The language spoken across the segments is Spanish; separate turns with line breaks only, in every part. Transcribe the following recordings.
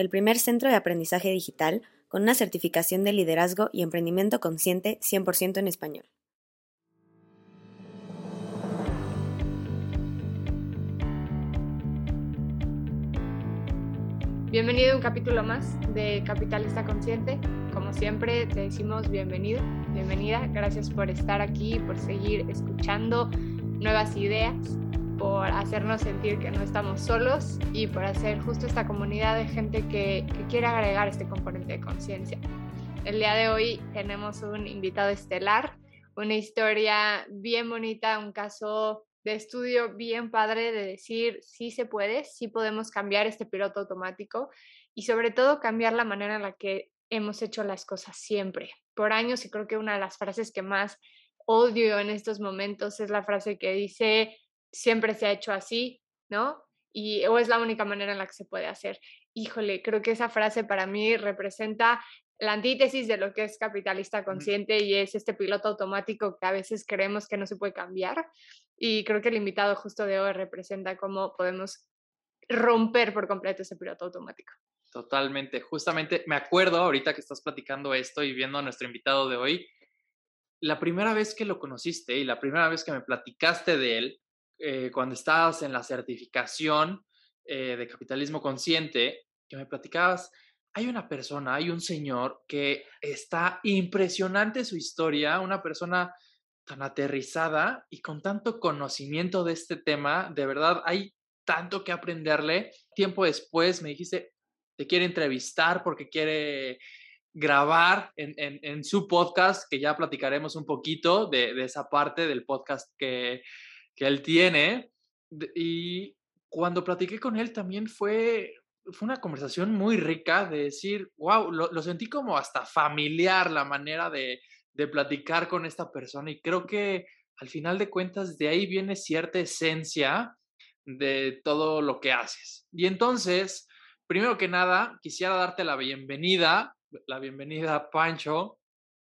el primer centro de aprendizaje digital con una certificación de liderazgo y emprendimiento consciente 100% en español.
Bienvenido a un capítulo más de Capitalista Consciente. Como siempre, te decimos bienvenido, bienvenida. Gracias por estar aquí, por seguir escuchando nuevas ideas, por hacernos sentir que no estamos solos y por hacer justo esta comunidad de gente que, que quiere agregar este componente de conciencia. El día de hoy tenemos un invitado estelar, una historia bien bonita, un caso de estudio bien padre de decir sí se puede, sí podemos cambiar este piloto automático y sobre todo cambiar la manera en la que hemos hecho las cosas siempre. Por años y creo que una de las frases que más odio en estos momentos es la frase que dice siempre se ha hecho así, ¿no? Y o es la única manera en la que se puede hacer. Híjole, creo que esa frase para mí representa la antítesis de lo que es capitalista consciente y es este piloto automático que a veces creemos que no se puede cambiar. Y creo que el invitado justo de hoy representa cómo podemos romper por completo ese piloto automático.
Totalmente. Justamente me acuerdo ahorita que estás platicando esto y viendo a nuestro invitado de hoy, la primera vez que lo conociste y la primera vez que me platicaste de él, eh, cuando estabas en la certificación eh, de capitalismo consciente, que me platicabas, hay una persona, hay un señor que está impresionante su historia, una persona tan aterrizada y con tanto conocimiento de este tema, de verdad hay tanto que aprenderle. Tiempo después me dijiste, te quiere entrevistar porque quiere grabar en, en, en su podcast, que ya platicaremos un poquito de, de esa parte del podcast que, que él tiene. Y cuando platiqué con él también fue, fue una conversación muy rica de decir, wow, lo, lo sentí como hasta familiar la manera de, de platicar con esta persona y creo que al final de cuentas de ahí viene cierta esencia de todo lo que haces. Y entonces, primero que nada, quisiera darte la bienvenida, la bienvenida a Pancho,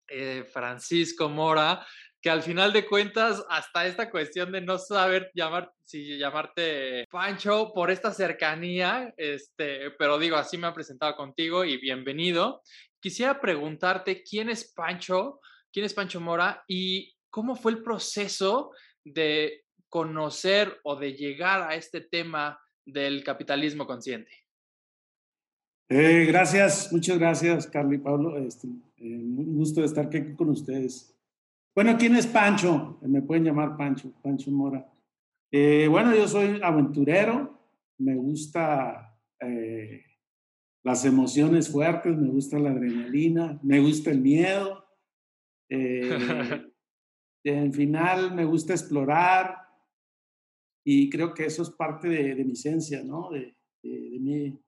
eh, Francisco Mora, que al final de cuentas, hasta esta cuestión de no saber llamar, si llamarte Pancho por esta cercanía, este, pero digo, así me ha presentado contigo y bienvenido. Quisiera preguntarte quién es Pancho, quién es Pancho Mora y cómo fue el proceso de conocer o de llegar a este tema del capitalismo consciente.
Eh, gracias, muchas gracias, Carlos y Pablo. Este, eh, un gusto de estar aquí con ustedes. Bueno, ¿quién es Pancho? Me pueden llamar Pancho, Pancho Mora. Eh, bueno, yo soy aventurero, me gusta eh, las emociones fuertes, me gusta la adrenalina, me gusta el miedo. Eh, en final, me gusta explorar y creo que eso es parte de, de mi esencia, ¿no? De, de, de, mi,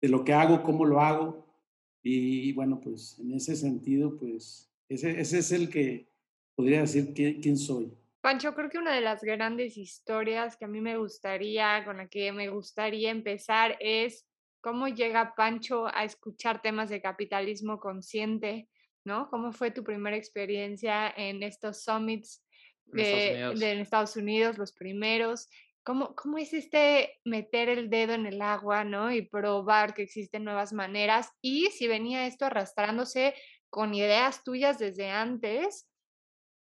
de lo que hago, cómo lo hago. Y bueno, pues en ese sentido, pues ese, ese es el que podría decir quién, quién soy.
Pancho, creo que una de las grandes historias que a mí me gustaría, con la que me gustaría empezar es cómo llega Pancho a escuchar temas de capitalismo consciente, ¿no? ¿Cómo fue tu primera experiencia en estos summits de, Estados, de, de Estados Unidos, los primeros? ¿Cómo, ¿Cómo es este meter el dedo en el agua, ¿no? Y probar que existen nuevas maneras. Y si venía esto arrastrándose con ideas tuyas desde antes,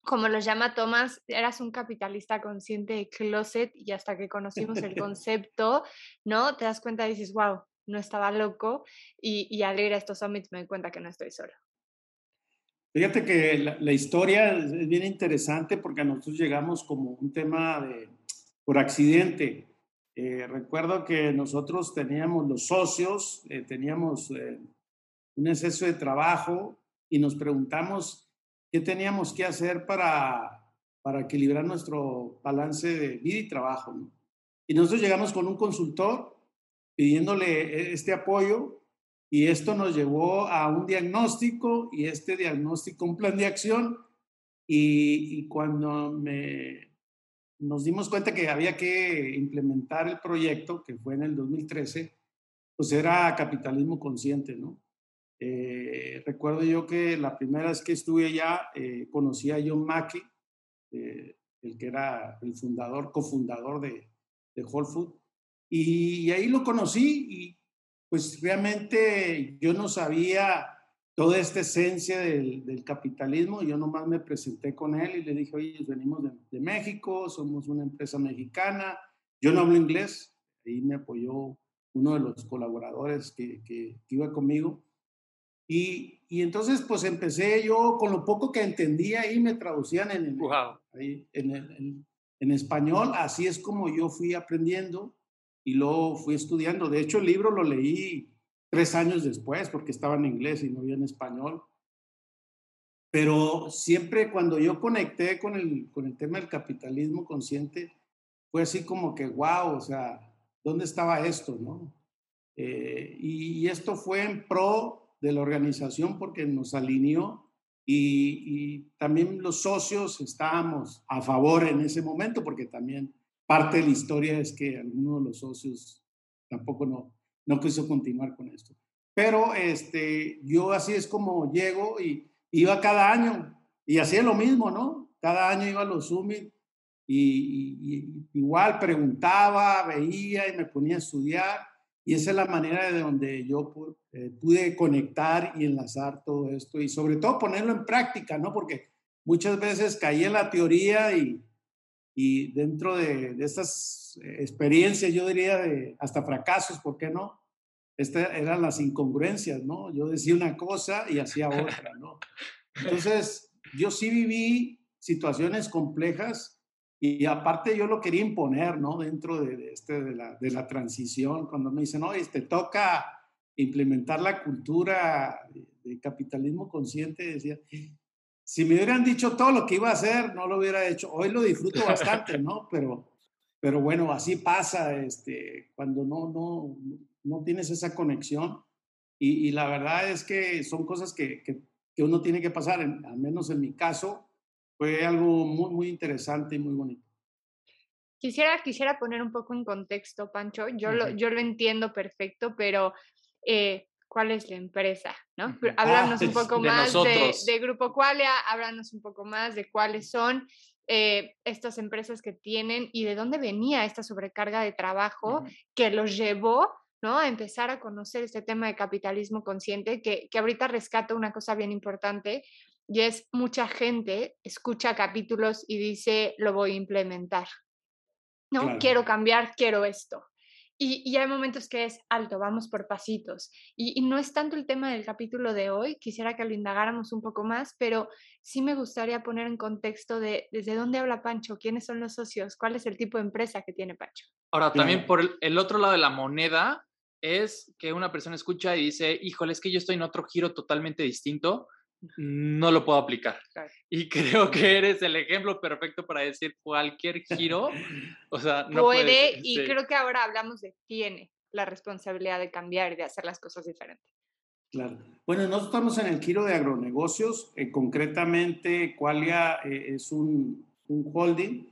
como los llama Thomas, eras un capitalista consciente de closet y hasta que conocimos el concepto, ¿no? Te das cuenta y dices, wow, no estaba loco y, y al ir a estos summits me doy cuenta que no estoy solo.
Fíjate que la, la, historia es bien interesante porque nosotros llegamos como un tema de, por accidente. Eh, recuerdo que nosotros teníamos los socios, eh, teníamos eh, un exceso de trabajo y nos preguntamos qué teníamos que hacer para, para equilibrar nuestro balance de vida y trabajo. ¿no? Y nosotros llegamos con un consultor pidiéndole este apoyo Y esto nos llevó a un diagnóstico y este diagnóstico, un plan de acción. Y, y cuando me, nos dimos cuenta que había que implementar el proyecto, que fue en el 2013, pues era capitalismo consciente, ¿no? Eh, recuerdo yo que la primera vez que estuve allá, eh, conocí a John Mackey, eh, el que era el fundador, cofundador de, Whole Food, y, ahí lo conocí y pues realmente yo no sabía toda esta esencia del, capitalismo, yo nomás me presenté con él y le dije, oye, venimos de, México, somos una empresa mexicana, yo no hablo inglés, ahí me apoyó uno de los colaboradores que iba conmigo. Y, y, entonces, pues empecé yo con lo poco que entendía y me traducían en,
wow.
ahí, en, en, en, español. Así es como yo fui aprendiendo y luego fui estudiando. De hecho, el libro lo leí tres años después porque estaba en inglés y no había en español. Pero siempre cuando yo conecté con el, con el tema del capitalismo consciente, fue así como que, wow, o sea, ¿dónde estaba esto? ¿no? Eh, y, y, esto fue en pro de la organización porque nos alineó y, y, también los socios estábamos a favor en ese momento porque también parte de la historia es que alguno de los socios tampoco no, no quiso continuar con esto. Pero este, yo así es como llego y iba cada año y hacía lo mismo, ¿no? Cada año iba a los summit y, y, igual preguntaba, veía y me ponía a estudiar. Y esa es la manera de donde yo eh, pude conectar y enlazar todo esto y sobre todo ponerlo en práctica, ¿no? Porque muchas veces caí en la teoría y, y dentro de, de, estas experiencias, yo diría de hasta fracasos, ¿por qué no? Estas eran las incongruencias, ¿no? Yo decía una cosa y hacía otra, ¿no? Entonces, yo sí viví situaciones complejas y aparte yo lo quería imponer, ¿no? Dentro de, este, de, la, de la transición, cuando me dicen, oye, te toca implementar la cultura de capitalismo consciente, decía, si me hubieran dicho todo lo que iba a hacer, no lo hubiera hecho. Hoy lo disfruto bastante, ¿no? Pero, pero bueno, así pasa, este, cuando no, no, no tienes esa conexión. Y, y la verdad es que son cosas que, que, que uno tiene que pasar, en, al menos en mi caso, fue algo muy, muy interesante y muy bonito.
Quisiera, quisiera poner un poco en contexto, Pancho. Yo, uh -huh. lo, yo lo entiendo perfecto, pero eh, ¿cuál es la empresa? ¿no? -huh. Háblanos ah, un poco de más de, de, Grupo Qualia, háblanos un poco más de cuáles son eh, estas empresas que tienen y de dónde venía esta sobrecarga de trabajo uh -huh. que los llevó ¿no? a empezar a conocer este tema de capitalismo consciente, que, que ahorita rescato una cosa bien importante, y es mucha gente escucha capítulos y dice, lo voy a implementar, ¿no? Claro. Quiero cambiar, quiero esto. Y, y, hay momentos que es alto, vamos por pasitos. Y, y, no es tanto el tema del capítulo de hoy, quisiera que lo indagáramos un poco más, pero sí me gustaría poner en contexto de desde dónde habla Pancho, quiénes son los socios, cuál es el tipo de empresa que tiene Pancho.
Ahora, también por el, el otro lado de la moneda es que una persona escucha y dice, híjole, es que yo estoy en otro giro totalmente distinto no lo puedo aplicar. Y creo que eres el ejemplo perfecto para decir cualquier giro, o sea,
no puede, puede y sí. creo que ahora hablamos de tiene la responsabilidad de cambiar y de hacer las cosas diferentes.
Claro. Bueno, nosotros estamos en el giro de agronegocios, eh, concretamente Qualia eh, es un, un, holding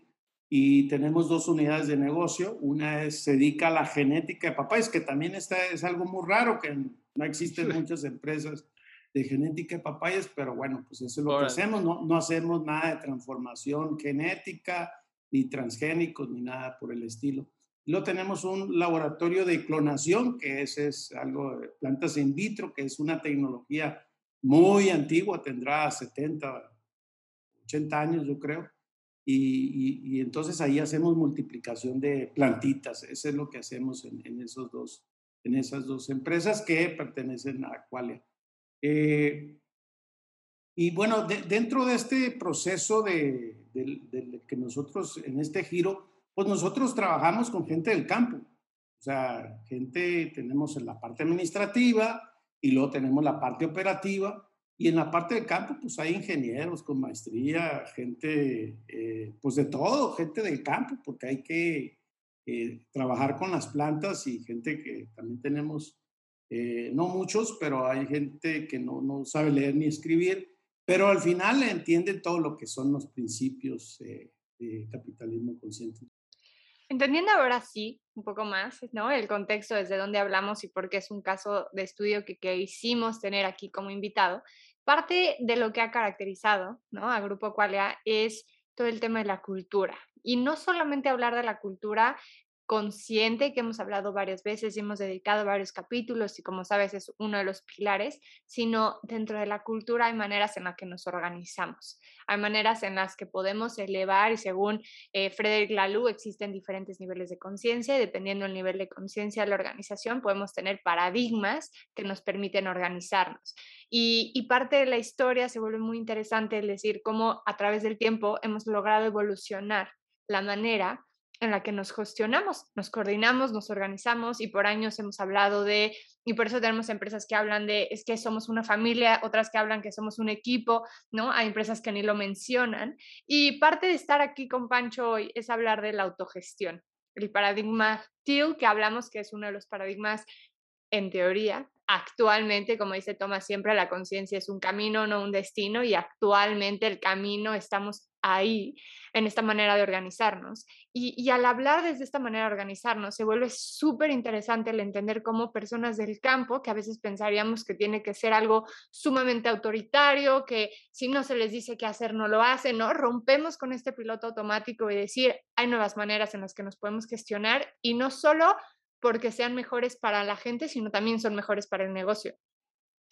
y tenemos dos unidades de negocio. Una es, se dedica a la genética de papáis, que también está, es algo muy raro, que no existen muchas empresas de genética de papayas, pero bueno, pues eso es lo Ahora. que hacemos, no, no hacemos nada de transformación genética, ni transgénicos, ni nada por el estilo. Luego tenemos un laboratorio de clonación, que ese es algo de plantas in vitro, que es una tecnología muy antigua, tendrá 70, 80 años, yo creo. Y, y, y entonces ahí hacemos multiplicación de plantitas. Eso es lo que hacemos en, en, esos dos, en esas dos empresas que pertenecen a Qualia. Eh, y bueno, de, dentro de este proceso de, de, que nosotros, en este giro, pues nosotros trabajamos con gente del campo. O sea, gente tenemos en la parte administrativa y luego tenemos la parte operativa. Y en la parte del campo, pues hay ingenieros con maestría, gente, eh, pues de todo, gente del campo, porque hay que eh, trabajar con las plantas y gente que también tenemos Eh, no muchos, pero hay gente que no, no, sabe leer ni escribir, pero al final entiende todo lo que son los principios de capitalismo consciente.
Entendiendo ahora sí un poco más, ¿no? El contexto desde donde hablamos y por qué es un caso de estudio que, que hicimos tener aquí como invitado, parte de lo que ha caracterizado, ¿no? A Grupo Qualia es todo el tema de la cultura. Y no solamente hablar de la cultura consciente que hemos hablado varias veces y hemos dedicado varios capítulos y como sabes es uno de los pilares, sino dentro de la cultura hay maneras en las que nos organizamos, hay maneras en las que podemos elevar y según eh, Frederick Laloux existen diferentes niveles de conciencia y dependiendo del nivel de conciencia de la organización podemos tener paradigmas que nos permiten organizarnos. Y, y parte de la historia se vuelve muy interesante el decir cómo a través del tiempo hemos logrado evolucionar la manera en la que nos gestionamos, nos coordinamos, nos organizamos y por años hemos hablado de, y por eso tenemos empresas que hablan de, es que somos una familia, otras que hablan que somos un equipo, ¿no? Hay empresas que ni lo mencionan. Y parte de estar aquí con Pancho hoy es hablar de la autogestión, el paradigma TIL, que hablamos que es uno de los paradigmas en teoría. Actualmente, como dice Tomás siempre, la conciencia es un camino, no un destino, y actualmente el camino estamos ahí en esta manera de organizarnos. Y, al hablar desde esta manera de organizarnos, se vuelve súper interesante el entender cómo personas del campo, que a veces pensaríamos que tiene que ser algo sumamente autoritario, que si no se les dice qué hacer, no lo hacen, ¿no? Rompemos con este piloto automático y decir, hay nuevas maneras en las que nos podemos gestionar y no solo porque sean mejores para la gente, sino también son mejores para el negocio.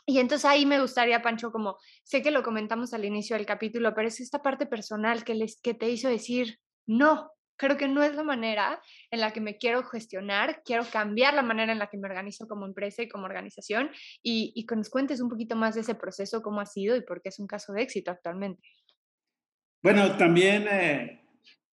Y entonces ahí me gustaría, Pancho, como sé que lo comentamos al inicio del capítulo, pero es esta parte personal que, les, que te hizo decir, no, creo que no es la manera en la que me quiero gestionar, quiero cambiar la manera en la que me organizo como empresa y como organización y, y que nos cuentes un poquito más de ese proceso, cómo ha sido y por qué es un caso de éxito actualmente.
Bueno, también, eh,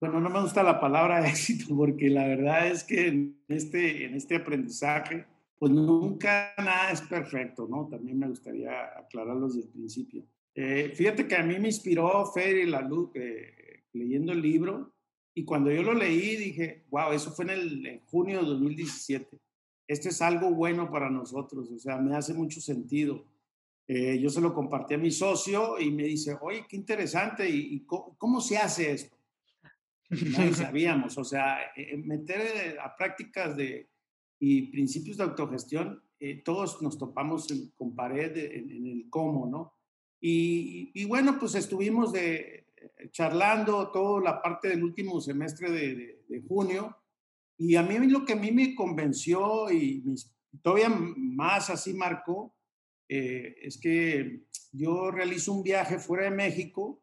bueno, no me gusta la palabra éxito porque la verdad es que en este, en este aprendizaje, pues nunca nada es perfecto, ¿no? También me gustaría aclararlo desde el principio. Eh, fíjate que a mí me inspiró Fer y la luz eh, leyendo el libro y cuando yo lo leí dije, wow, eso fue en, el, junio de 2017. Esto es algo bueno para nosotros, o sea, me hace mucho sentido. Eh, yo se lo compartí a mi socio y me dice, oye, qué interesante, ¿y, cómo, se hace esto? No sabíamos, o sea, meter a prácticas de, y principios de autogestión, eh, todos nos topamos con pared en, el cómo, ¿no? Y, bueno, pues estuvimos de, eh, charlando toda la parte del último semestre de, de, junio y a mí lo que a mí me convenció y todavía más así marcó eh, es que yo realizo un viaje fuera de México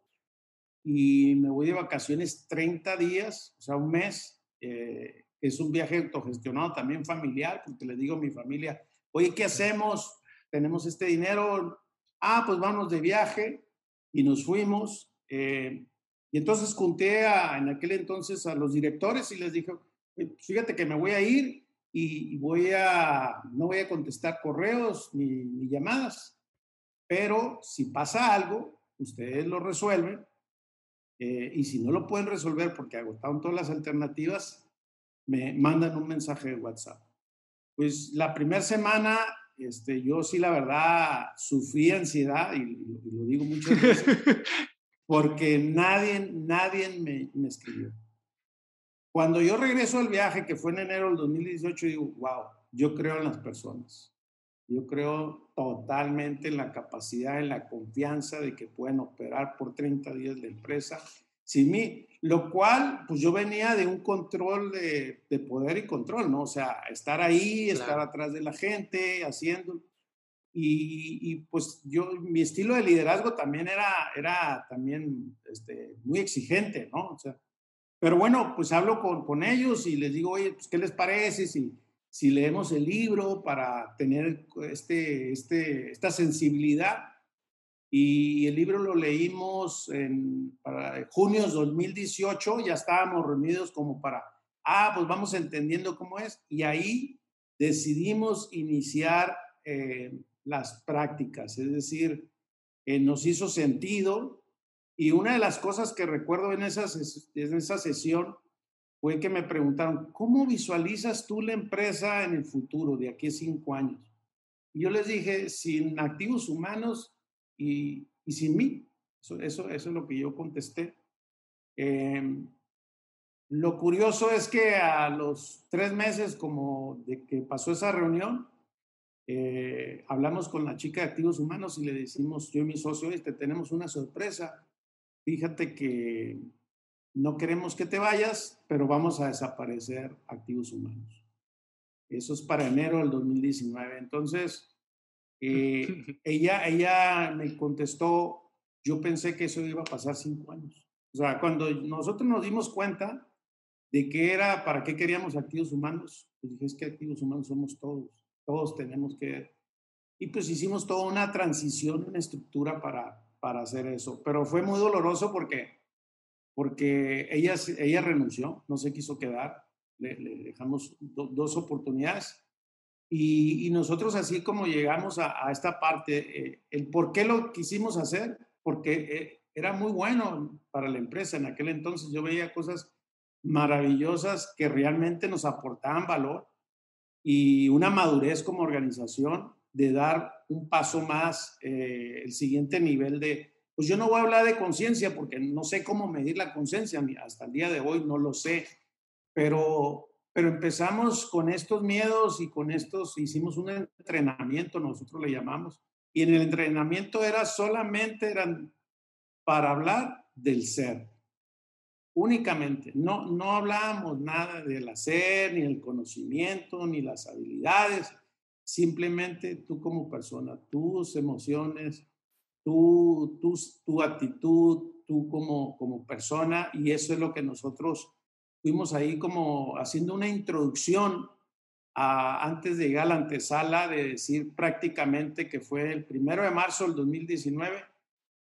y me voy de vacaciones 30 días, o sea, un mes, eh, es un viaje autogestionado también familiar, porque le digo a mi familia, oye, ¿qué hacemos? Tenemos este dinero, ah, pues vamos de viaje y nos fuimos. Eh, y entonces junté a, en aquel entonces a los directores y les dije, fíjate que me voy a ir y, voy a, no voy a contestar correos ni, llamadas, pero si pasa algo, ustedes lo resuelven eh, y si no lo pueden resolver porque agotaron todas las alternativas, me mandan un mensaje de WhatsApp. Pues la primera semana, este, yo sí, la verdad, sufrí ansiedad y, lo digo muchas veces, porque nadie, nadie me, me, escribió. Cuando yo regreso al viaje, que fue en enero del 2018, digo, wow, yo creo en las personas. Yo creo totalmente en la capacidad, en la confianza de que pueden operar por 30 días la empresa sin mí, lo cual, pues yo venía de un control de, de poder y control, ¿no? O sea, estar ahí, estar atrás de la gente, haciendo. Y, y, pues yo, mi estilo de liderazgo también era, era también este, muy exigente, ¿no? O sea, pero bueno, pues hablo con, con ellos y les digo, oye, pues, ¿qué les parece si, si leemos el libro para tener este, este, esta sensibilidad? y el libro lo leímos en para junio de 2018, ya estábamos reunidos como para, ah, pues vamos entendiendo cómo es, y ahí decidimos iniciar eh, las prácticas, es decir, eh, nos hizo sentido, y una de las cosas que recuerdo en, esas, en esa sesión fue que me preguntaron, ¿cómo visualizas tú la empresa en el futuro, de aquí a cinco años? Y yo les dije, sin activos humanos y, y sin mí. Eso, eso, eso, es lo que yo contesté. Eh, lo curioso es que a los tres meses como de que pasó esa reunión, eh, hablamos con la chica de activos humanos y le decimos, yo y mi socio, este, tenemos una sorpresa. Fíjate que no queremos que te vayas, pero vamos a desaparecer activos humanos. Eso es para enero del 2019. Entonces, eh, ella, ella me contestó, yo pensé que eso iba a pasar cinco años. O sea, cuando nosotros nos dimos cuenta de qué era, para qué queríamos activos humanos, pues dije, es que activos humanos somos todos, todos tenemos que... Y pues hicimos toda una transición, una estructura para, para hacer eso. Pero fue muy doloroso porque, porque ella, ella renunció, no se quiso quedar, le, dejamos dos oportunidades. Y, y, nosotros así como llegamos a, a esta parte, eh, el por qué lo quisimos hacer, porque eh, era muy bueno para la empresa. En aquel entonces yo veía cosas maravillosas que realmente nos aportaban valor y una madurez como organización de dar un paso más, eh, el siguiente nivel de, pues yo no voy a hablar de conciencia porque no sé cómo medir la conciencia, hasta el día de hoy no lo sé, pero, pero empezamos con estos miedos y con estos, hicimos un entrenamiento, nosotros le llamamos, y en el entrenamiento era solamente, eran para hablar del ser únicamente. No, no hablábamos nada del hacer, ni el conocimiento, ni las habilidades. Simplemente tú como persona, tus emociones, tu, tu, tu actitud, tú como, como persona. Y eso es lo que nosotros fuimos ahí como haciendo una introducción a, antes de llegar a la antesala de decir prácticamente que fue el primero de marzo del 2019.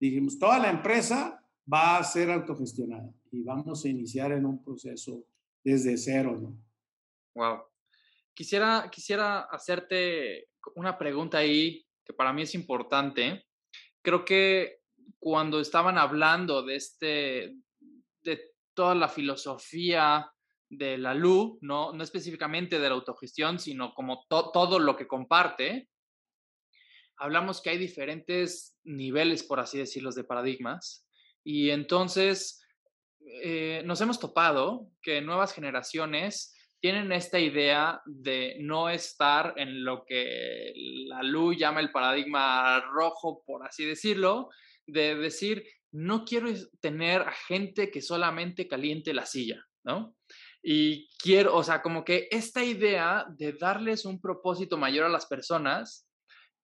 Dijimos, toda la empresa va a ser autogestionada y vamos a iniciar en un proceso desde cero, ¿no?
Wow. Quisiera, quisiera hacerte una pregunta ahí que para mí es importante. Creo que cuando estaban hablando de este, de toda la filosofía de la LU, no, no específicamente de la autogestión, sino como todo lo que comparte, hablamos que hay diferentes niveles, por así decirlo, de paradigmas. Y entonces eh, nos hemos topado que nuevas generaciones tienen esta idea de no estar en lo que la luz llama el paradigma rojo, por así decirlo, de decir, no quiero tener a gente que solamente caliente la silla, ¿no? Y quiero, o sea, como que esta idea de darles un propósito mayor a las personas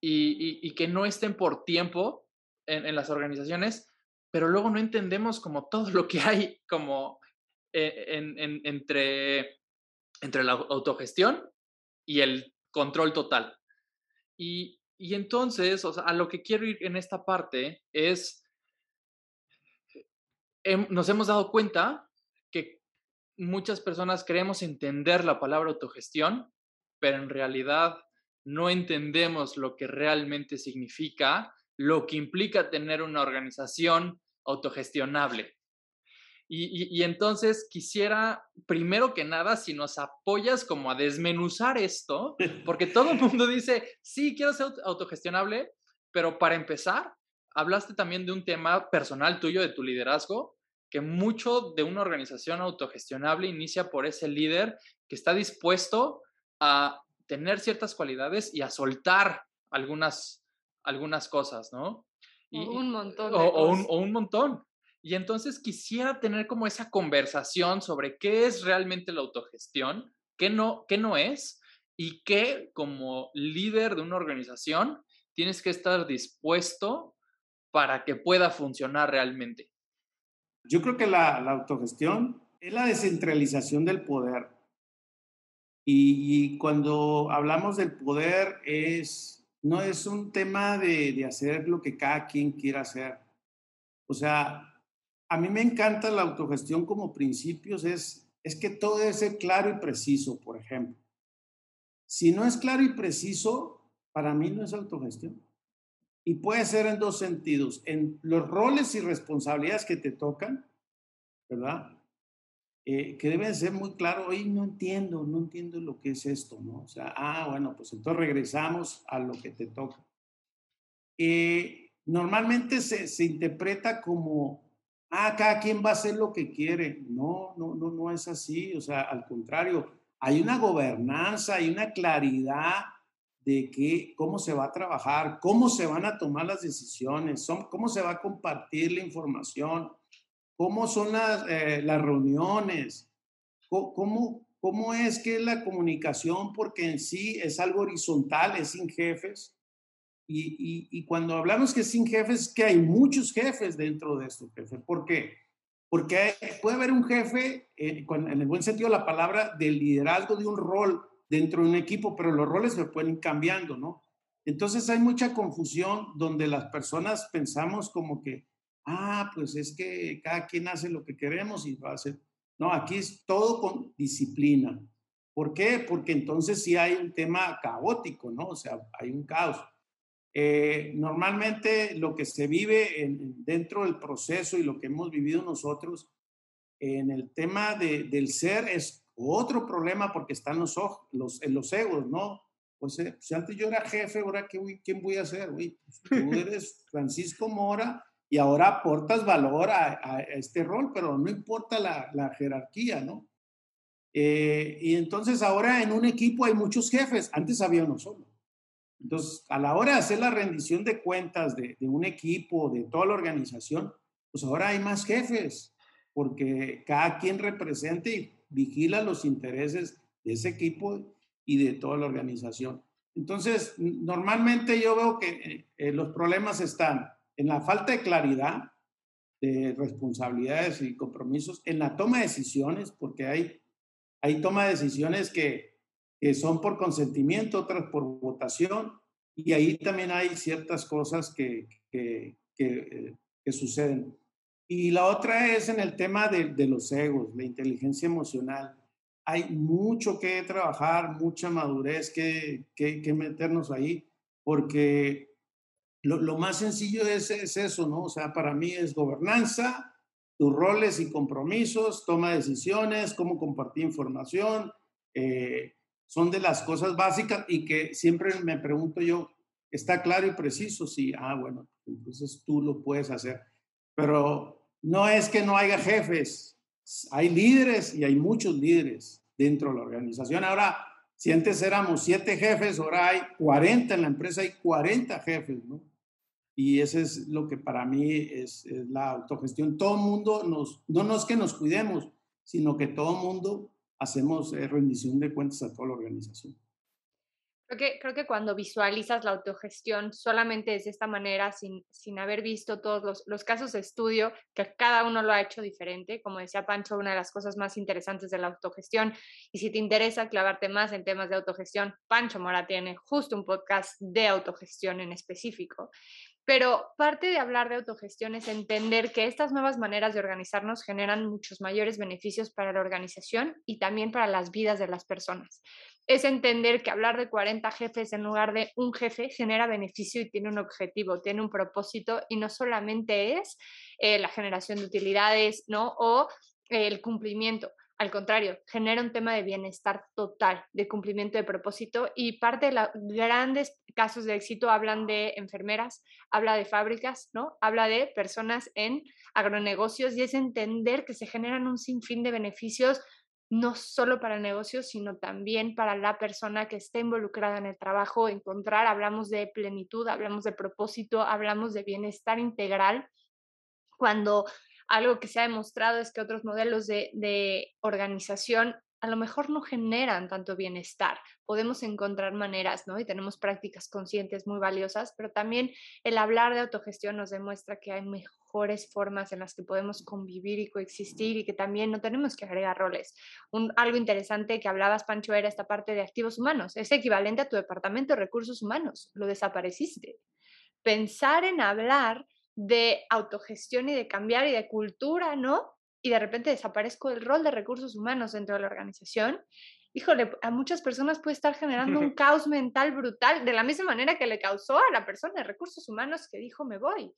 y, que no estén por tiempo en las organizaciones, pero luego no entendemos como todo lo que hay como eh, en, entre, entre la autogestión y el control total. Y, entonces, o sea, a lo que quiero ir en esta parte es, nos hemos dado cuenta que muchas personas queremos entender la palabra autogestión, pero en realidad no entendemos lo que realmente significa lo que implica tener una organización autogestionable. Y, entonces quisiera, primero que nada, si nos apoyas como a desmenuzar esto, porque todo el mundo dice, sí, quiero ser autogestionable, pero para empezar, hablaste también de un tema personal tuyo, de tu liderazgo, que mucho de una organización autogestionable inicia por ese líder que está dispuesto a tener ciertas cualidades y a soltar algunas, algunas cosas, ¿no?
Y, o un montón.
O, un, o, un, montón. Y entonces quisiera tener como esa conversación sobre qué es realmente la autogestión, qué no, qué no es y qué como líder de una organización tienes que estar dispuesto para que pueda funcionar realmente.
Yo creo que la, autogestión es la descentralización del poder. Y, y cuando hablamos del poder es no es un tema de, hacer lo que cada quien quiera hacer. O sea, a mí me encanta la autogestión como principios, es, es que todo debe ser claro y preciso, por ejemplo. Si no es claro y preciso, para mí no es autogestión. Y puede ser en dos sentidos, en los roles y responsabilidades que te tocan, ¿verdad? eh, que deben ser muy claros, hoy no entiendo, no entiendo lo que es esto, ¿no? O sea, ah, bueno, pues entonces regresamos a lo que te toca. Eh, normalmente se, se, interpreta como, ah, cada quien va a hacer lo que quiere. No, no, no, no es así. O sea, al contrario, hay una gobernanza, hay una claridad de que, cómo se va a trabajar, cómo se van a tomar las decisiones, son, cómo se va a compartir la información, cómo son las, eh, las reuniones, cómo, cómo es que es la comunicación, porque en sí es algo horizontal, es sin jefes. Y, y, cuando hablamos que sin jefes, es que hay muchos jefes dentro de esto, jefe. ¿Por qué? Porque puede haber un jefe, eh, en el buen sentido de la palabra, del liderazgo de un rol dentro de un equipo, pero los roles se pueden ir cambiando, ¿no? Entonces hay mucha confusión donde las personas pensamos como que ah, pues es que cada quien hace lo que queremos y va a hacer. No, aquí es todo con disciplina. ¿Por qué? Porque entonces sí hay un tema caótico, ¿no? O sea, hay un caos. Eh, normalmente lo que se vive en, dentro del proceso y lo que hemos vivido nosotros en el tema de, del ser es otro problema porque están los, los, en los egos, ¿no? Pues eh, si antes yo era jefe, ahora ¿qué, ¿quién voy a ser? Uy, pues, tú eres Francisco Mora y ahora aportas valor a, este rol, pero no importa la, jerarquía, ¿no? Eh, y entonces ahora en un equipo hay muchos jefes, antes había uno solo. Entonces, a la hora de hacer la rendición de cuentas de, un equipo, de toda la organización, pues ahora hay más jefes, porque cada quien representa y vigila los intereses de ese equipo y de toda la organización. Entonces, normalmente yo veo que eh, eh, los problemas están en la falta de claridad de responsabilidades y compromisos, en la toma de decisiones, porque hay, hay toma de decisiones que, que son por consentimiento, otras por votación, y ahí también hay ciertas cosas que, que, que, que suceden. Y la otra es en el tema de, de, los egos, la inteligencia emocional. Hay mucho que trabajar, mucha madurez que, que, meternos ahí, porque lo, más sencillo es, eso, ¿no? O sea, para mí es gobernanza, tus roles y compromisos, toma de decisiones, cómo compartir información, eh, son de las cosas básicas y que siempre me pregunto yo, ¿está claro y preciso? Sí, ah, bueno, entonces tú lo puedes hacer. Pero no es que no haya jefes, hay líderes y hay muchos líderes dentro de la organización. Ahora, si antes éramos siete jefes, ahora hay 40 en la empresa, hay 40 jefes, ¿no? Y eso es lo que para mí es, la autogestión. Todo mundo, nos, no, no es que nos cuidemos, sino que todo el mundo hacemos eh, rendición de cuentas a toda la organización.
Creo que, creo que cuando visualizas la autogestión solamente es de esta manera, sin, sin haber visto todos los, los, casos de estudio, que cada uno lo ha hecho diferente, como decía Pancho, una de las cosas más interesantes de la autogestión. Y si te interesa clavarte más en temas de autogestión, Pancho Mora tiene justo un podcast de autogestión en específico. Pero parte de hablar de autogestión es entender que estas nuevas maneras de organizarnos generan muchos mayores beneficios para la organización y también para las vidas de las personas. Es entender que hablar de 40 jefes en lugar de un jefe genera beneficio y tiene un objetivo, tiene un propósito y no solamente es eh, la generación de utilidades ¿no? o el cumplimiento, al contrario, genera un tema de bienestar total, de cumplimiento de propósito y parte de los grandes casos de éxito hablan de enfermeras, habla de fábricas, ¿no? Habla de personas en agronegocios y es entender que se generan un sinfín de beneficios no solo para el negocio, sino también para la persona que está involucrada en el trabajo, encontrar, hablamos de plenitud, hablamos de propósito, hablamos de bienestar integral. Cuando algo que se ha demostrado es que otros modelos de, organización a lo mejor no generan tanto bienestar. Podemos encontrar maneras, ¿no? Y tenemos prácticas conscientes muy valiosas, pero también el hablar de autogestión nos demuestra que hay mejores formas en las que podemos convivir y coexistir y que también no tenemos que agregar roles. Un, algo interesante que hablabas, Pancho, era esta parte de activos humanos. Es equivalente a tu departamento de recursos humanos. Lo desapareciste. Pensar en hablar de autogestión y de cambiar y de cultura, ¿no? Y de repente desaparezco el rol de recursos humanos dentro de la organización, híjole, a muchas personas puede estar generando un caos mental brutal, de la misma manera que le causó a la persona de recursos humanos que dijo me voy.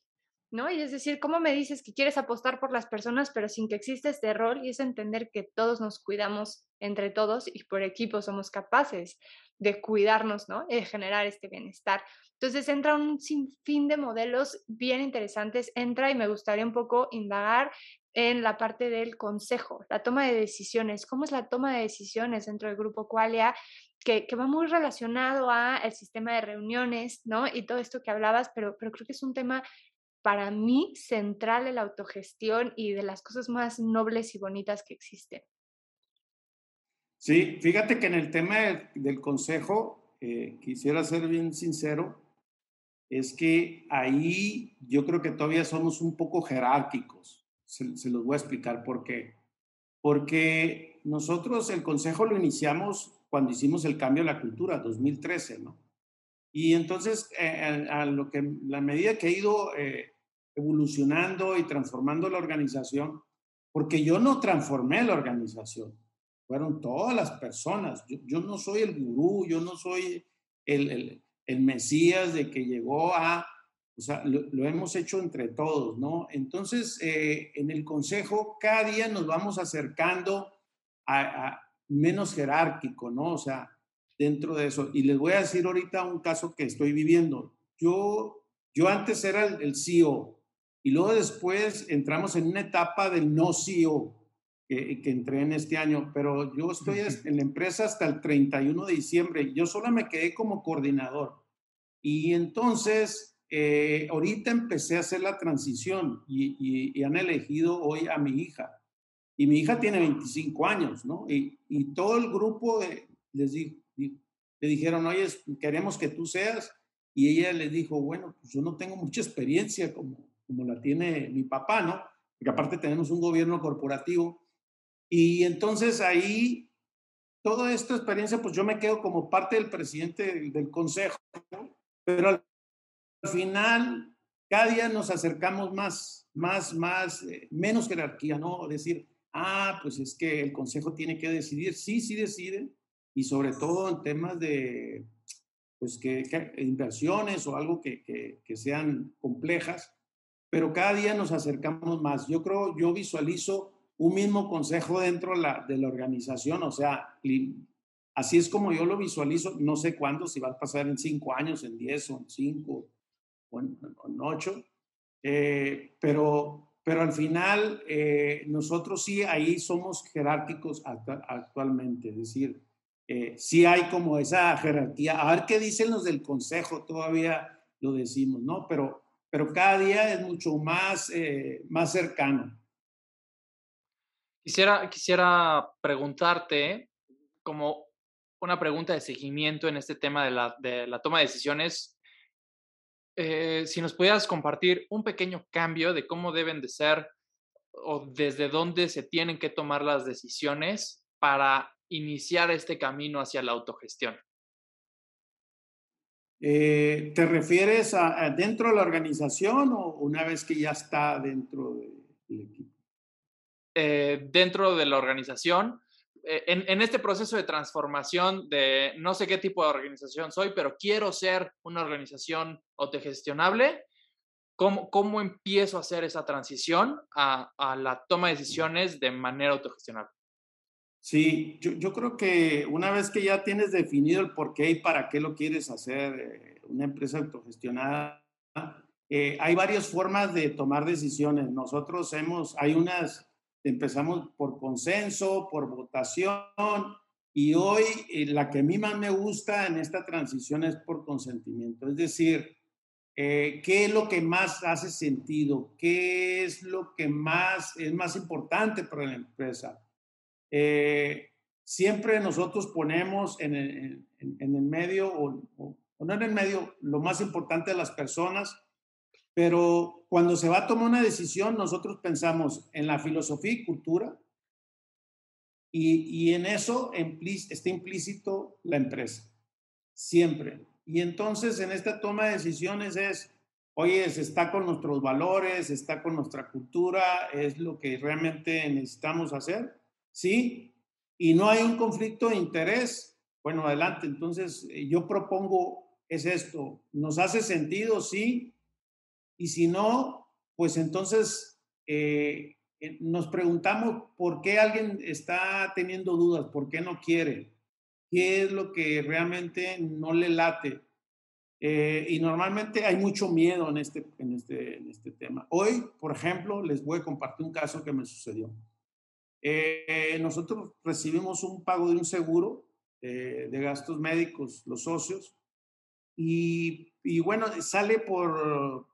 ¿No? Y es decir, ¿cómo me dices que quieres apostar por las personas, pero sin que exista este rol? Y es entender que todos nos cuidamos entre todos y por equipo somos capaces de cuidarnos, ¿no? Y de generar este bienestar. Entonces entra un sinfín de modelos bien interesantes, entra y me gustaría un poco indagar en la parte del consejo, la toma de decisiones. ¿Cómo es la toma de decisiones dentro del grupo Qualia? Que, que va muy relacionado a el sistema de reuniones, ¿no? Y todo esto que hablabas, pero, pero creo que es un tema para mí central en la autogestión y de las cosas más nobles y bonitas que existen.
Sí, fíjate que en el tema del, consejo, eh, quisiera ser bien sincero, es que ahí yo creo que todavía somos un poco jerárquicos. Se, se, los voy a explicar por qué. Porque nosotros el consejo lo iniciamos cuando hicimos el cambio a la cultura, 2013, ¿no? Y entonces, eh, a, lo que, la medida que he ido eh, evolucionando y transformando la organización, porque yo no transformé la organización, fueron todas las personas. Yo, no soy el gurú, yo no soy el, el, el, Mesías de que llegó a, o sea, lo, lo hemos hecho entre todos, ¿no? Entonces, eh, en el consejo, cada día nos vamos acercando a, a menos jerárquico, ¿no? O sea, dentro de eso. Y les voy a decir ahorita un caso que estoy viviendo. Yo, yo antes era el, el CEO y luego después entramos en una etapa del no CEO que, que, entré en este año, pero yo estoy en la empresa hasta el 31 de diciembre. Yo solo me quedé como coordinador. Y entonces, eh, ahorita empecé a hacer la transición y, y, y, han elegido hoy a mi hija. Y mi hija tiene 25 años, ¿no? Y, y todo el grupo de, les dijo, le dijeron, oye, queremos que tú seas. Y ella le dijo, bueno, pues yo no tengo mucha experiencia como, como la tiene mi papá, ¿no? Porque aparte tenemos un gobierno corporativo. Y entonces ahí, toda esta experiencia, pues yo me quedo como parte del presidente del, consejo, pero al, al, final, cada día nos acercamos más, más, más, eh, menos jerarquía, ¿no? Decir, ah, pues es que el consejo tiene que decidir, sí, sí decide, y sobre todo en temas de pues que, inversiones o algo que, que, sean complejas, pero cada día nos acercamos más. Yo creo, yo visualizo un mismo consejo dentro la, de la organización, o sea, así es como yo lo visualizo, no sé cuándo, si va a pasar en cinco años, en diez o en cinco o en, ocho, eh, pero, pero al final eh, nosotros sí ahí somos jerárquicos actualmente, es decir, eh, sí hay como esa jerarquía. A ver qué dicen los del consejo, todavía lo decimos, ¿no? Pero, pero cada día es mucho más, eh, más cercano.
Quisiera, quisiera preguntarte, como una pregunta de seguimiento en este tema de la, de la toma de decisiones, eh, si nos pudieras compartir un pequeño cambio de cómo deben de ser o desde dónde se tienen que tomar las decisiones para iniciar este camino hacia la autogestión?
Eh, ¿Te refieres a, dentro de la organización o una vez que ya está dentro del equipo?
Eh, dentro de la organización, eh, en, en, este proceso de transformación de no sé qué tipo de organización soy, pero quiero ser una organización autogestionable, ¿cómo, cómo empiezo a hacer esa transición a, a la toma de decisiones de manera autogestionable?
Sí, yo, creo que una vez que ya tienes definido el por qué y para qué lo quieres hacer, eh, una empresa autogestionada, eh, hay varias formas de tomar decisiones. Nosotros hemos, hay unas, empezamos por consenso, por votación, y hoy eh, la que a mí más me gusta en esta transición es por consentimiento. Es decir, eh, ¿qué es lo que más hace sentido? ¿Qué es lo que más es más importante para la empresa? Eh, siempre nosotros ponemos en el, medio, o, no en el medio, lo más importante de las personas, pero cuando se va a tomar una decisión, nosotros pensamos en la filosofía y cultura, y, en eso está implícito la empresa, siempre. Y entonces en esta toma de decisiones es, oye, está con nuestros valores, está con nuestra cultura, es lo que realmente necesitamos hacer ¿sí? Y no hay un conflicto de interés, bueno, adelante. Entonces, eh, yo propongo, es esto, ¿nos hace sentido? Sí. Y si no, pues entonces eh, eh, nos preguntamos por qué alguien está teniendo dudas, por qué no quiere, qué es lo que realmente no le late. Y normalmente hay mucho miedo en este, en, este, en este tema. Hoy, por ejemplo, les voy a compartir un caso que me sucedió. Nosotros recibimos un pago de un seguro de gastos médicos, los socios, y, y bueno, sale por,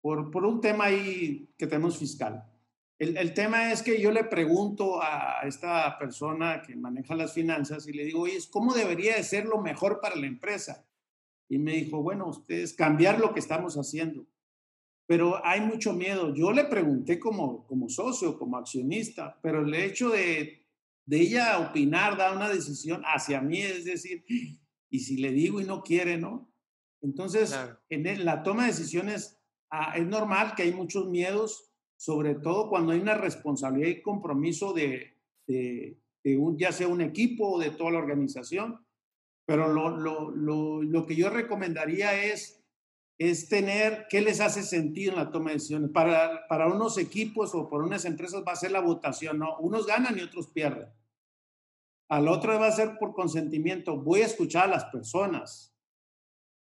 por, por, un tema ahí que tenemos fiscal. El, el, tema es que yo le pregunto a esta persona que maneja las finanzas y le digo, oye, ¿cómo debería de ser lo mejor para la empresa? Y me dijo, bueno, ustedes cambiar lo que estamos haciendo. Pero hay mucho miedo. Yo le pregunté como, como socio, como accionista, pero el hecho de, de ella opinar, dar una decisión hacia mí, es decir, y si le digo y no quiere, ¿no? Entonces, en la toma de decisiones ah, es normal que hay muchos miedos, sobre todo cuando hay una responsabilidad y compromiso de, de, un, ya sea un equipo o de toda la organización. Pero lo, lo, lo, lo, que yo recomendaría es, es tener qué les hace sentido en la toma de decisiones. Para, para unos equipos o por unas empresas va a ser la votación, ¿no? Unos ganan y otros pierden. Al otro va a ser por consentimiento. Voy a escuchar a las personas.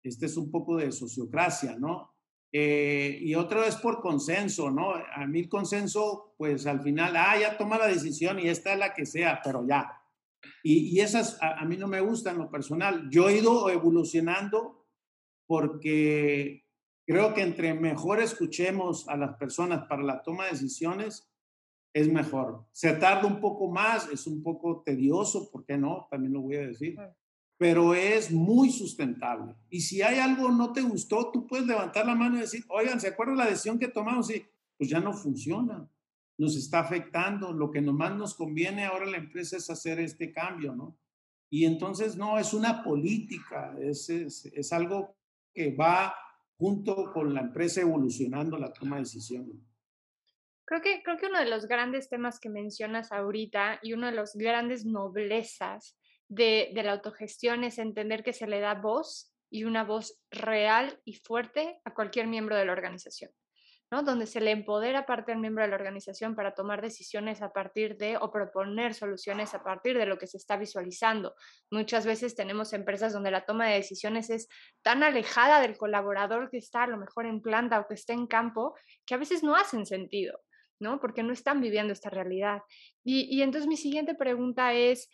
Este es un poco de sociocracia, ¿no? Eh, y otro es por consenso, ¿no? A mí el consenso, pues al final, ah, ya toma la decisión y esta es la que sea, pero ya. Y, y esas a, a, mí no me gustan lo personal. Yo he ido evolucionando porque creo que entre mejor escuchemos a las personas para la toma de decisiones, es mejor. Se tarda un poco más, es un poco tedioso, ¿por qué no? También lo voy a decir. Pero es muy sustentable. Y si hay algo no te gustó, tú puedes levantar la mano y decir, oigan, ¿se acuerdan la decisión que tomamos? Y pues ya no funciona. Nos está afectando. Lo que más nos conviene ahora la empresa es hacer este cambio, ¿no? Y entonces no, es una política, es, es, es algo que va junto con la empresa evolucionando la toma de decisiones.
Creo que, creo que uno de los grandes temas que mencionas ahorita y uno de los grandes noblezas de, de la autogestión es entender que se le da voz y una voz real y fuerte a cualquier miembro de la organización. Donde se le empodera parte del miembro de la organización para tomar decisiones a partir de o proponer soluciones a partir de lo que se está visualizando. Muchas veces tenemos empresas donde la toma de decisiones es tan alejada del colaborador que está a lo mejor en planta o que está en campo que a veces no hacen sentido. ¿no? Porque no están viviendo esta realidad. Y, y entonces mi siguiente pregunta es,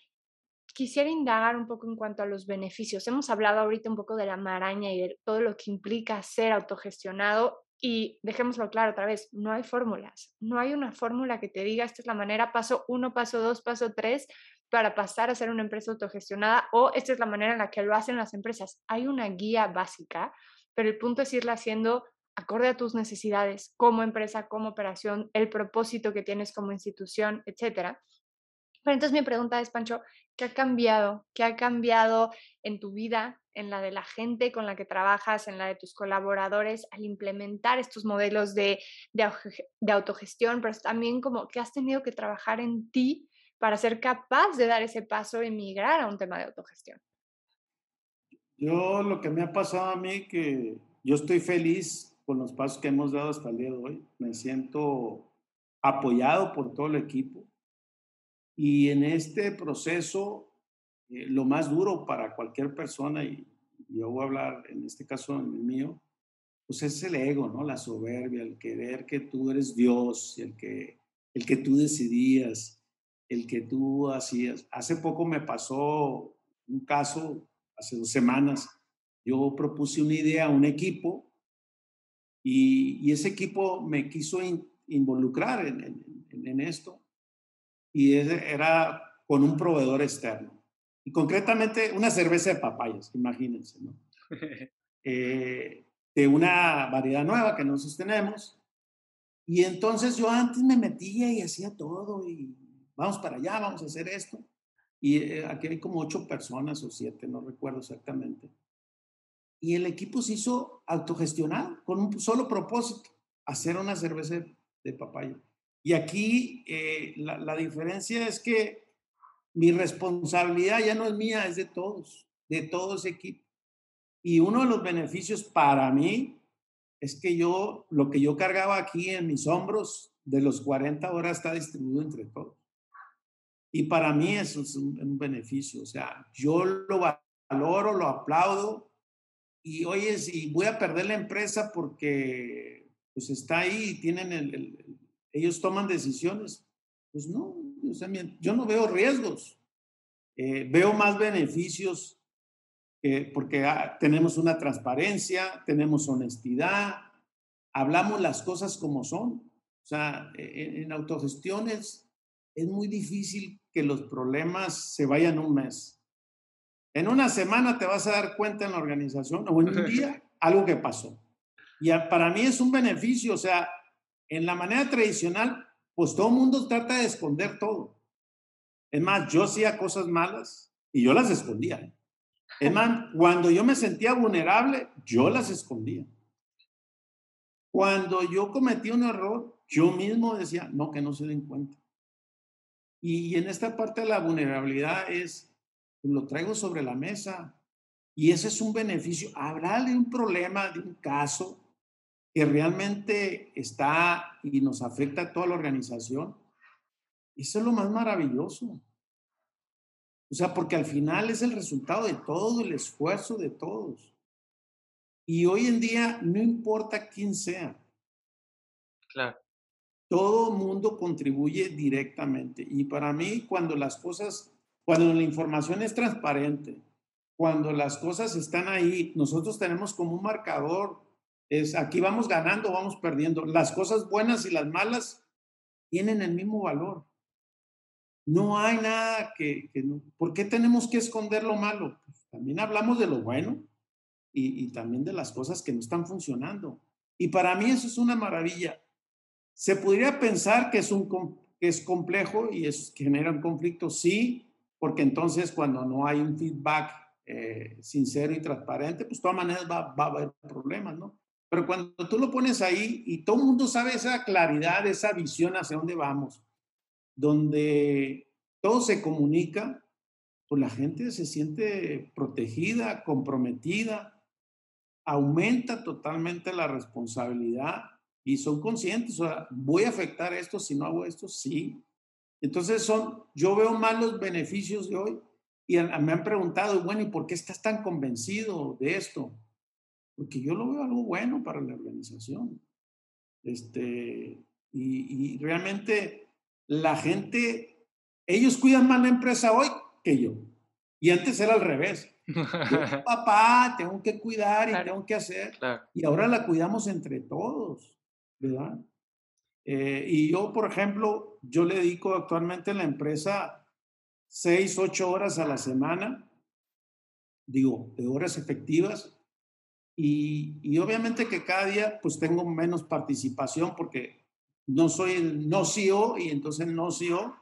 quisiera indagar un poco en cuanto a los beneficios. Hemos hablado ahorita un poco de la maraña y de todo lo que implica ser autogestionado y dejémoslo claro otra vez, no hay fórmulas, no hay una fórmula que te diga esta es la manera, paso uno, paso dos, paso tres, para pasar a ser una empresa autogestionada o esta es la manera en la que lo hacen las empresas. Hay una guía básica, pero el punto es irla haciendo acorde a tus necesidades como empresa, como operación, el propósito que tienes como institución, etcétera. Pero entonces mi pregunta es, Pancho, ¿qué ha cambiado? ¿Qué ha cambiado en tu vida, en la de la gente con la que trabajas, en la de tus colaboradores al implementar estos modelos de, de, de autogestión, pero también como que has tenido que trabajar en ti para ser capaz de dar ese paso y migrar a un tema de autogestión?
Yo lo que me ha pasado a mí que yo estoy feliz con los pasos que hemos dado hasta el día de hoy. Me siento apoyado por todo el equipo. Y en este proceso, eh, lo más duro para cualquier persona, y, yo voy a hablar en este caso en el mío, pues es el ego, ¿no? La soberbia, el querer que tú eres Dios, el que, el que tú decidías, el que tú hacías. Hace poco me pasó un caso, hace dos semanas, yo propuse una idea a un equipo y, ese equipo me quiso involucrar en, en, esto y era con un proveedor externo. Y concretamente una cerveza de papayas, imagínense, ¿no? Eh, de una variedad nueva que nosotros tenemos. Y entonces yo antes me metía y hacía todo y vamos para allá, vamos a hacer esto. Y eh, aquí hay como ocho personas o siete, no recuerdo exactamente y el equipo se hizo autogestionado con un solo propósito, hacer una cerveza de papaya. Y aquí eh, la, la, diferencia es que mi responsabilidad ya no es mía, es de todos, de todo ese equipo. Y uno de los beneficios para mí es que yo, lo que yo cargaba aquí en mis hombros, de los 40 horas está distribuido entre todos. Y para mí eso es un, beneficio. O sea, yo lo valoro, lo aplaudo. Y oye, si voy a perder la empresa porque pues está ahí y tienen el, ellos toman decisiones, pues no, o sea, yo no veo riesgos. Eh, veo más beneficios porque ah, tenemos una transparencia, tenemos honestidad, hablamos las cosas como son. O sea, e, e, en, autogestiones es muy difícil que los problemas se vayan un mes. En una semana te vas a dar cuenta en la organización o en un día algo que pasó. Y para mí es un beneficio, o sea, en la manera tradicional, pues todo el mundo trata de esconder todo. Es más, yo hacía cosas malas y yo las escondía. Es más, cuando yo me sentía vulnerable, yo las escondía. Cuando yo cometí un error, yo mismo decía, no, que no se den cuenta. Y, en esta parte de la vulnerabilidad es, lo traigo sobre la mesa. Y ese es un beneficio. Hablar de un problema, de un caso que realmente está y nos afecta a toda la organización. Eso es lo más maravilloso. O sea, porque al final es el resultado de todo el esfuerzo de todos. Y hoy en día no importa quién sea.
Claro.
Todo mundo contribuye directamente. Y para mí, cuando las cosas, cuando la información es transparente, cuando las cosas están ahí, nosotros tenemos como un marcador, es aquí vamos ganando, vamos perdiendo. Las cosas buenas y las malas tienen el mismo valor. No hay nada que. ¿Por qué tenemos que esconder lo malo? Pues, también hablamos de lo bueno y, también de las cosas que no están funcionando. Y para mí eso es una maravilla. Se podría pensar que es, un, es complejo y es, que genera un conflicto, sí, porque entonces cuando no hay un feedback eh, sincero y transparente, pues de todas maneras va, va a haber problemas, ¿no? Pero cuando tú lo pones ahí y todo el mundo sabe esa claridad, esa visión hacia dónde vamos, donde todo se comunica, pues la gente se siente protegida, comprometida, aumenta totalmente la responsabilidad y son conscientes, o sea, voy a afectar esto si no hago esto, sí. Entonces son, yo veo más los beneficios de hoy y me han preguntado, bueno, ¿y por qué estás tan convencido de esto? Porque yo lo veo algo bueno para la organización. Este, y, y realmente la gente, ellos cuidan más la empresa hoy que yo. Y antes era al revés. papá, tengo que cuidar y tengo que hacer. Y ahora la cuidamos entre todos, ¿verdad? Eh, y yo, por ejemplo, yo le dedico actualmente en la empresa seis, ocho horas a la semana, digo, de horas efectivas. Y, y obviamente que cada día pues tengo menos participación porque no soy el no CEO y entonces el no CEO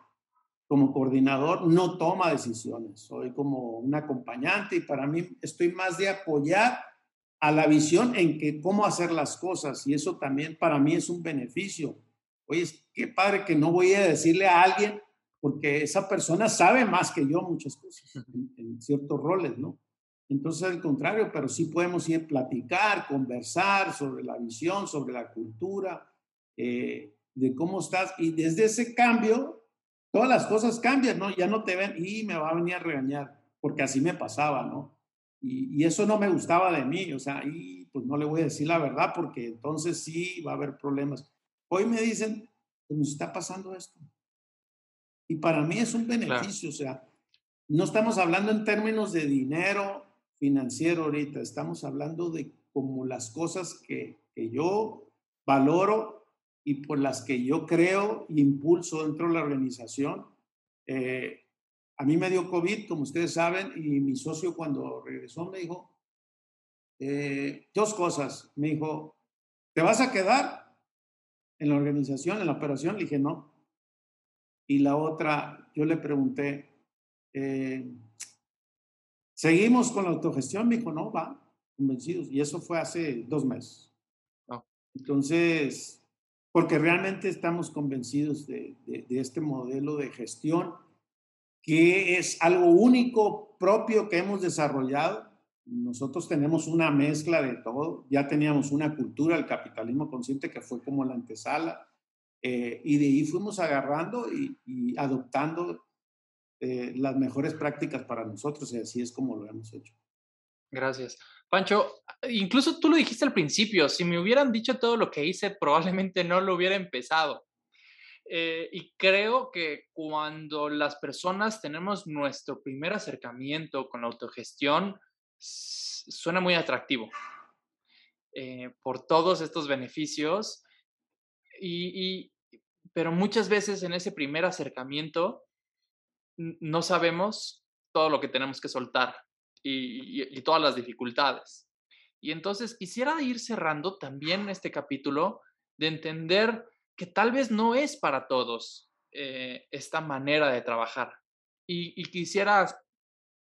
como coordinador no toma decisiones, soy como un acompañante y para mí estoy más de apoyar a la visión en que cómo hacer las cosas y eso también para mí es un beneficio. Oye, qué padre que no voy a decirle a alguien porque esa persona sabe más que yo muchas cosas en, ciertos roles, ¿no? Entonces, al contrario, pero sí podemos ir a platicar, conversar sobre la visión, sobre la cultura, eh, de cómo estás. Y desde ese cambio, todas las cosas cambian, ¿no? Ya no te ven y me va a venir a regañar, porque así me pasaba, ¿no? Y, eso no me gustaba de mí, o sea, y pues no le voy a decir la verdad, porque entonces sí va a haber problemas. Hoy me dicen, pues nos está pasando esto. Y para mí es un beneficio, o sea, no estamos hablando en términos de dinero financiero ahorita, estamos hablando de como las cosas que, que yo valoro y por las que yo creo e impulso dentro de la organización. Eh, a mí me dio COVID, como ustedes saben, y mi socio cuando regresó me dijo eh, dos cosas. Me dijo, ¿te vas a quedar en la organización, en la operación? Le dije, no. Y la otra, yo le pregunté, eh, ¿seguimos con la autogestión? Me dijo, no, va, convencidos. Y eso fue hace dos meses. Oh. Entonces, porque realmente estamos convencidos de, este modelo de gestión que es algo único, propio que hemos desarrollado nosotros tenemos una mezcla de todo. Ya teníamos una cultura del capitalismo consciente que fue como la antesala. Eh, y de ahí fuimos agarrando y, adoptando eh, las mejores prácticas para nosotros y así es como lo hemos hecho.
Gracias. Pancho, incluso tú lo dijiste al principio, si me hubieran dicho todo lo que hice, probablemente no lo hubiera empezado. Eh, y creo que cuando las personas tenemos nuestro primer acercamiento con la autogestión, suena muy atractivo eh, por todos estos beneficios, y, pero muchas veces en ese primer acercamiento no sabemos todo lo que tenemos que soltar y, todas las dificultades. Y entonces quisiera ir cerrando también este capítulo de entender que tal vez no es para todos eh, esta manera de trabajar. Y, quisiera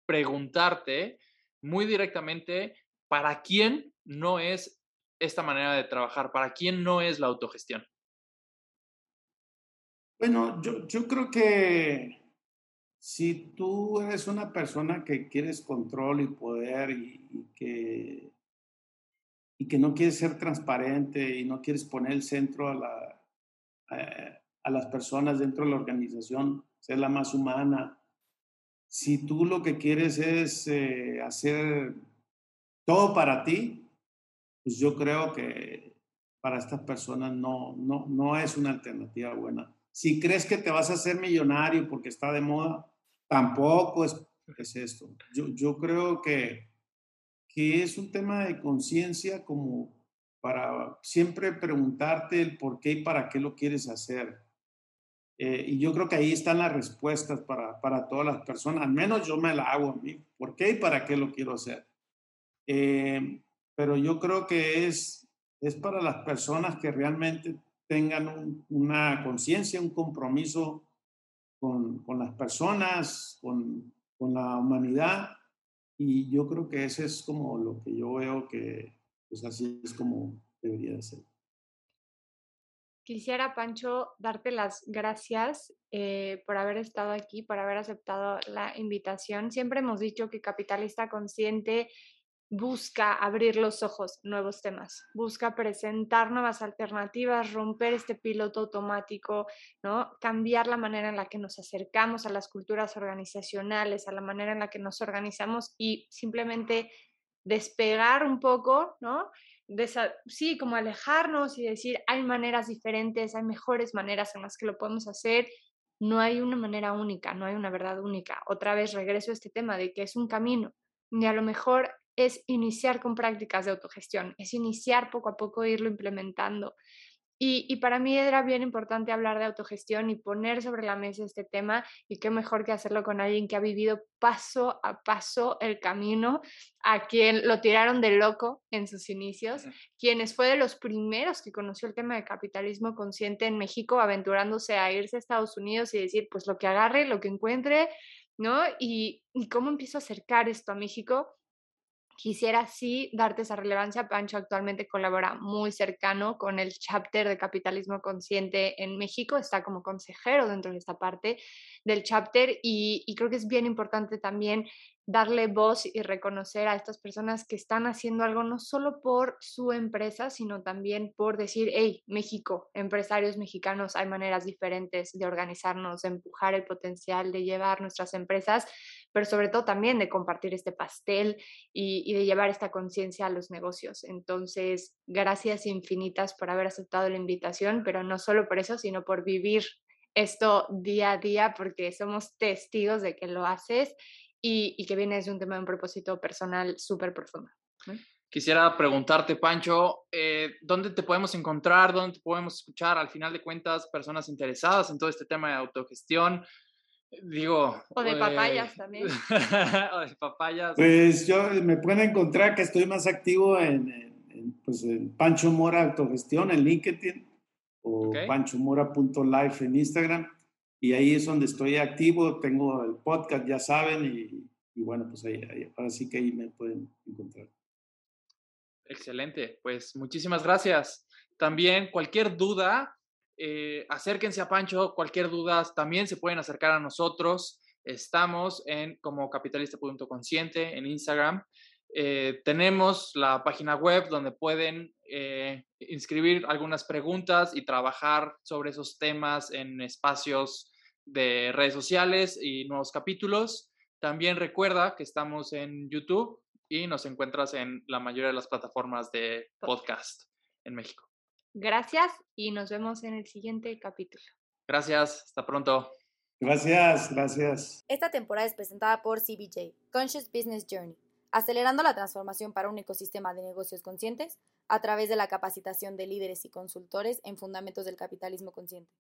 preguntarte muy directamente, ¿para quién no es esta manera de trabajar? ¿Para quién no es la autogestión?
Bueno, yo, yo creo que si tú eres una persona que quieres control y poder y, que, y que no quieres ser transparente y no quieres poner el centro a, la, a, las personas dentro de la organización, ser la más humana, si tú lo que quieres es eh, hacer todo para ti, pues yo creo que para estas personas no, no, no es una alternativa buena. Si crees que te vas a hacer millonario porque está de moda, Tampoco es, es esto. Yo, yo creo que, que es un tema de conciencia como para siempre preguntarte el por qué y para qué lo quieres hacer. Eh, y yo creo que ahí están las respuestas para, para, todas las personas, al menos yo me la hago a mí, por qué y para qué lo quiero hacer. Eh, pero yo creo que es, es para las personas que realmente tengan una conciencia, un compromiso con, con las personas, con, con, la humanidad. Y yo creo que ese es como lo que yo veo que pues así es como debería de ser.
Quisiera, Pancho, darte las gracias eh, por haber estado aquí, por haber aceptado la invitación. Siempre hemos dicho que Capitalista Consciente busca abrir los ojos, nuevos temas, busca presentar nuevas alternativas, romper este piloto automático, ¿no? Cambiar la manera en la que nos acercamos a las culturas organizacionales, a la manera en la que nos organizamos y simplemente despegar un poco, ¿no? sí, como alejarnos y decir, hay maneras diferentes, hay mejores maneras en las que lo podemos hacer, no hay una manera única, no hay una verdad única. Otra vez regreso a este tema de que es un camino y a lo mejor es iniciar con prácticas de autogestión, es iniciar poco a poco, irlo implementando. Y, para mí era bien importante hablar de autogestión y poner sobre la mesa este tema y qué mejor que hacerlo con alguien que ha vivido paso a paso el camino, a quien lo tiraron de loco en sus inicios, quienes fue de los primeros que conoció el tema de capitalismo consciente en México, aventurándose a irse a Estados Unidos y decir, pues lo que agarre, lo que encuentre, ¿no? Y, y cómo empiezo a acercar esto a México Quisiera sí darte esa relevancia. Pancho actualmente colabora muy cercano con el chapter de capitalismo consciente en México, está como consejero dentro de esta parte del chapter y, creo que es bien importante también darle voz y reconocer a estas personas que están haciendo algo no solo por su empresa, sino también por decir, hey, México, empresarios mexicanos, hay maneras diferentes de organizarnos, de empujar el potencial, de llevar nuestras empresas, pero sobre todo también de compartir este pastel y, de llevar esta conciencia a los negocios. Entonces, gracias infinitas por haber aceptado la invitación, pero no solo por eso, sino por vivir esto día a día, porque somos testigos de que lo haces y, que viene desde un tema de un propósito personal súper profundo.
Quisiera preguntarte, Pancho, eh, ¿dónde te podemos encontrar? ¿Dónde podemos escuchar? Al final de cuentas, personas interesadas en todo este tema de autogestión. Digo.
O de papayas también.
o de papayas.
Pues yo me pueden encontrar que estoy más activo en, pues, Pancho Mora Autogestión en LinkedIn o okay. panchomora.life en Instagram y ahí es donde estoy activo, tengo el podcast, ya saben, y, bueno, pues ahí, ahora sí que ahí me pueden encontrar.
Excelente, pues muchísimas gracias. También cualquier duda, eh, acérquense a Pancho, cualquier duda también se pueden acercar a nosotros. Estamos en como capitalista.consciente en Instagram. Eh, tenemos la página web donde pueden eh, inscribir algunas preguntas y trabajar sobre esos temas en espacios de redes sociales y nuevos capítulos. También recuerda que estamos en YouTube y nos encuentras en la mayoría de las plataformas de podcast en México.
Gracias y nos vemos en el siguiente capítulo.
Gracias, hasta pronto.
Gracias, gracias.
Esta temporada es presentada por CBJ, Conscious Business Journey acelerando la transformación para un ecosistema de negocios conscientes a través de la capacitación de líderes y consultores en fundamentos del capitalismo consciente.